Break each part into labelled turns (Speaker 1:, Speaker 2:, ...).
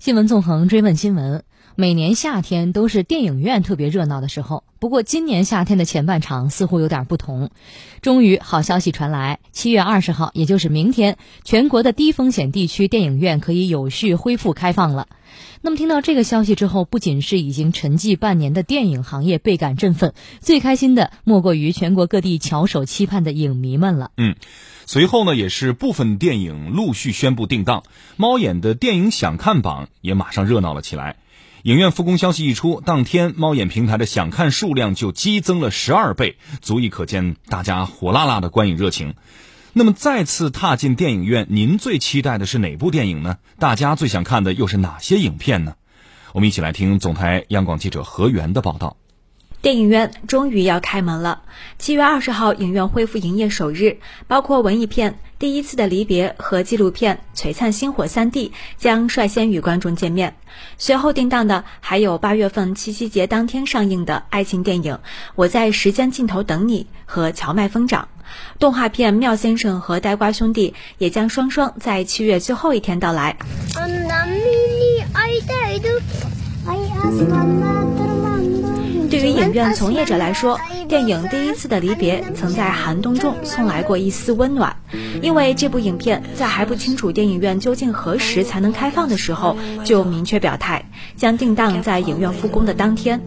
Speaker 1: 新闻纵横追问新闻，每年夏天都是电影院特别热闹的时候。不过今年夏天的前半场似乎有点不同。终于好消息传来，七月二十号，也就是明天，全国的低风险地区电影院可以有序恢复开放了。那么听到这个消息之后，不仅是已经沉寂半年的电影行业倍感振奋，最开心的莫过于全国各地翘首期盼的影迷们了。
Speaker 2: 嗯。随后呢，也是部分电影陆续宣布定档，猫眼的电影想看榜也马上热闹了起来。影院复工消息一出，当天猫眼平台的想看数量就激增了十二倍，足以可见大家火辣辣的观影热情。那么再次踏进电影院，您最期待的是哪部电影呢？大家最想看的又是哪些影片呢？我们一起来听总台央广记者何源的报道。
Speaker 3: 电影院终于要开门了。七月二十号，影院恢复营业首日，包括文艺片《第一次的离别》和纪录片《璀璨星火三 D》将率先与观众见面。随后定档的还有八月份七夕节当天上映的爱情电影《我在时间尽头等你》和《荞麦疯长》，动画片《妙先生和呆瓜兄弟》也将双双在七月最后一天到来。影院从业者来说，电影《第一次的离别》曾在寒冬中送来过一丝温暖，因为这部影片在还不清楚电影院究竟何时才能开放的时候，就明确表态将定档在影院复工的当天。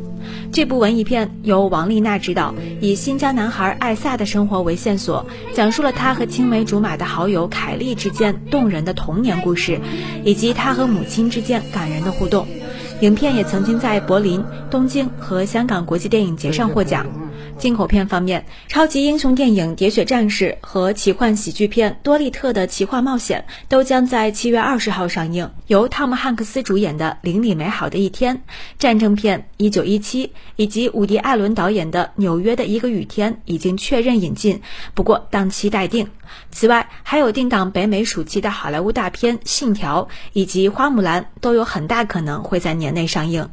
Speaker 3: 这部文艺片由王丽娜执导，以新疆男孩艾萨的生活为线索，讲述了他和青梅竹马的好友凯莉之间动人的童年故事，以及他和母亲之间感人的互动。影片也曾经在柏林、东京和香港国际电影节上获奖。进口片方面，超级英雄电影《喋血战士》和奇幻喜剧片《多利特的奇幻冒险》都将在七月二十号上映。由汤姆汉克斯主演的《邻里美好的一天》、战争片《一九一七》以及伍迪·艾伦导演的《纽约的一个雨天》已经确认引进，不过档期待定。此外，还有定档北美暑期的好莱坞大片《信条》以及《花木兰》，都有很大可能会在年内上映。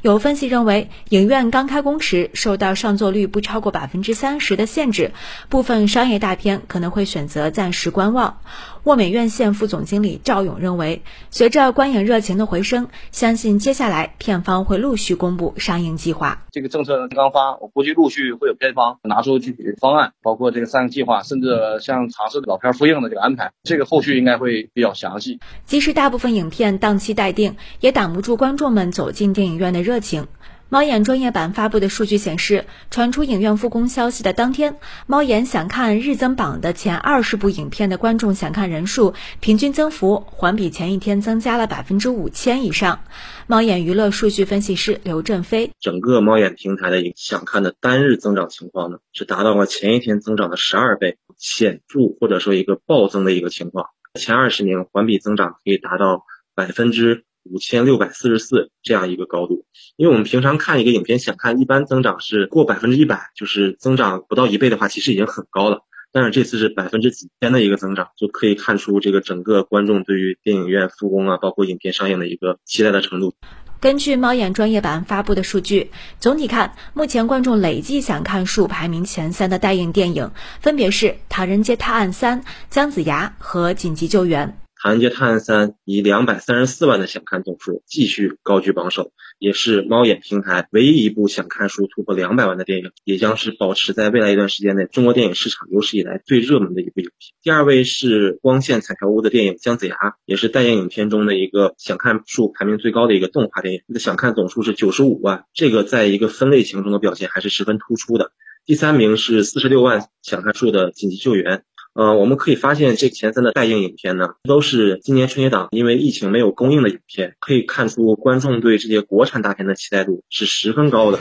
Speaker 3: 有分析认为，影院刚开工时受到上座率不超过百分之三十的限制，部分商业大片可能会选择暂时观望。沃美院线副总经理赵勇认为，随着观影热情的回升，相信接下来片方会陆续公布上映计划。
Speaker 4: 这个政策刚发，我估计陆续会有片方拿出具体的方案，包括这个上映计划，甚至像尝试老片复映的这个安排，这个后续应该会比较详细。
Speaker 3: 即使大部分影片档期待定，也挡不住观众们走进电影院的热情。猫眼专业版发布的数据显示，传出影院复工消息的当天，猫眼想看日增榜的前二十部影片的观众想看人数平均增幅环比前一天增加了百分之五千以上。猫眼娱乐数据分析师刘振飞，
Speaker 5: 整个猫眼平台的想看的单日增长情况呢，是达到了前一天增长的十二倍，显著或者说一个暴增的一个情况。前二十名环比增长可以达到百分之。五千六百四十四这样一个高度，因为我们平常看一个影片，想看一般增长是过百分之一百，就是增长不到一倍的话，其实已经很高了。但是这次是百分之几千的一个增长，就可以看出这个整个观众对于电影院复工啊，包括影片上映的一个期待的程度。
Speaker 3: 根据猫眼专业版发布的数据，总体看，目前观众累计想看数排名前三的待映电影，分别是《唐人街探案三》、《姜子牙》和《紧急救援》。
Speaker 5: 《唐人街探案三》以两百三十四万的想看总数继续高居榜首，也是猫眼平台唯一一部想看数突破两百万的电影，也将是保持在未来一段时间内中国电影市场有史以来最热门的一部影片。第二位是光线彩条屋的电影《姜子牙》，也是待映影片中的一个想看数排名最高的一个动画电影，的想看总数是九十五万，这个在一个分类型中的表现还是十分突出的。第三名是四十六万想看数的《紧急救援》。呃，我们可以发现，这前三的待映影片呢，都是今年春节档因为疫情没有公映的影片，可以看出观众对这些国产大片的期待度是十分高的。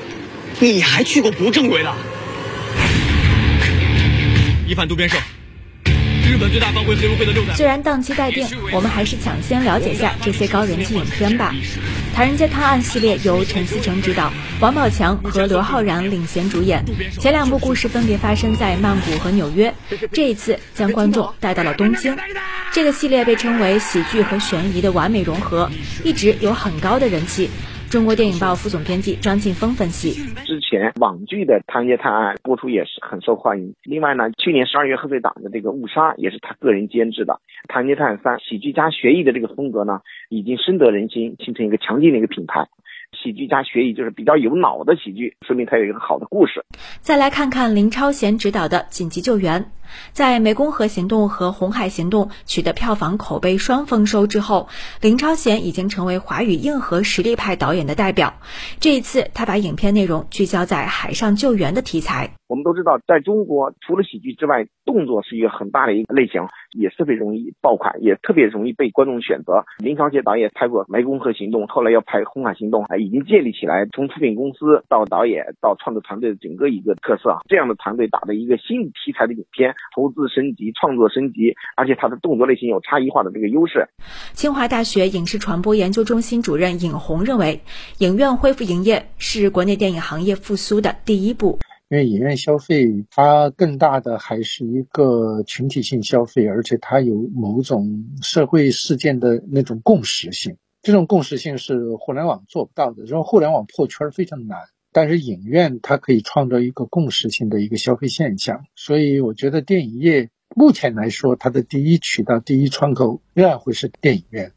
Speaker 6: 你还去过不正规的？一犯渡边胜。日本最大帮会黑社会的六
Speaker 3: 虽然档期待定，我们还是抢先了解下这些高人气影片吧。《唐人街探案》系列由陈思诚执导，王宝强和刘昊然领衔主演。前两部故事分别发生在曼谷和纽约，这一次将观众带到了东京。这个系列被称为喜剧和悬疑的完美融合，一直有很高的人气。中国电影报副总编辑张劲峰分析：
Speaker 7: 之前网剧的《唐人街探案》播出也是很受欢迎。另外呢，去年十二月贺岁档的这个《误杀》也是他个人监制的，《唐人街探案三》喜剧加悬疑的这个风格呢，已经深得人心，形成一个强劲的一个品牌。喜剧加悬疑就是比较有脑的喜剧，说明他有一个好的故事。
Speaker 3: 再来看看林超贤执导的《紧急救援》。在《湄公河行动》和《红海行动》取得票房口碑双丰收之后，林超贤已经成为华语硬核实力派导演的代表。这一次，他把影片内容聚焦在海上救援的题材。
Speaker 7: 我们都知道，在中国除了喜剧之外，动作是一个很大的一个类型，也特别容易爆款，也特别容易被观众选择。林超贤导演拍过《湄公河行动》，后来要拍《红海行动》，已经建立起来从出品公司到导演到创作团队的整个一个特色。这样的团队打的一个新题材的影片。投资升级，创作升级，而且它的动作类型有差异化的这个优势。
Speaker 3: 清华大学影视传播研究中心主任尹红认为，影院恢复营业是国内电影行业复苏的第一步。
Speaker 8: 因为影院消费，它更大的还是一个群体性消费，而且它有某种社会事件的那种共识性。这种共识性是互联网做不到的，因为互联网破圈非常难。但是影院它可以创造一个共识性的一个消费现象，所以我觉得电影业目前来说，它的第一渠道、第一窗口仍然会是电影院。